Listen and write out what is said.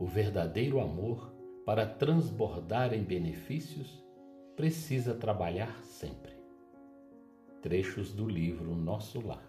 O verdadeiro amor, para transbordar em benefícios, precisa trabalhar sempre. Trechos do livro Nosso Lar.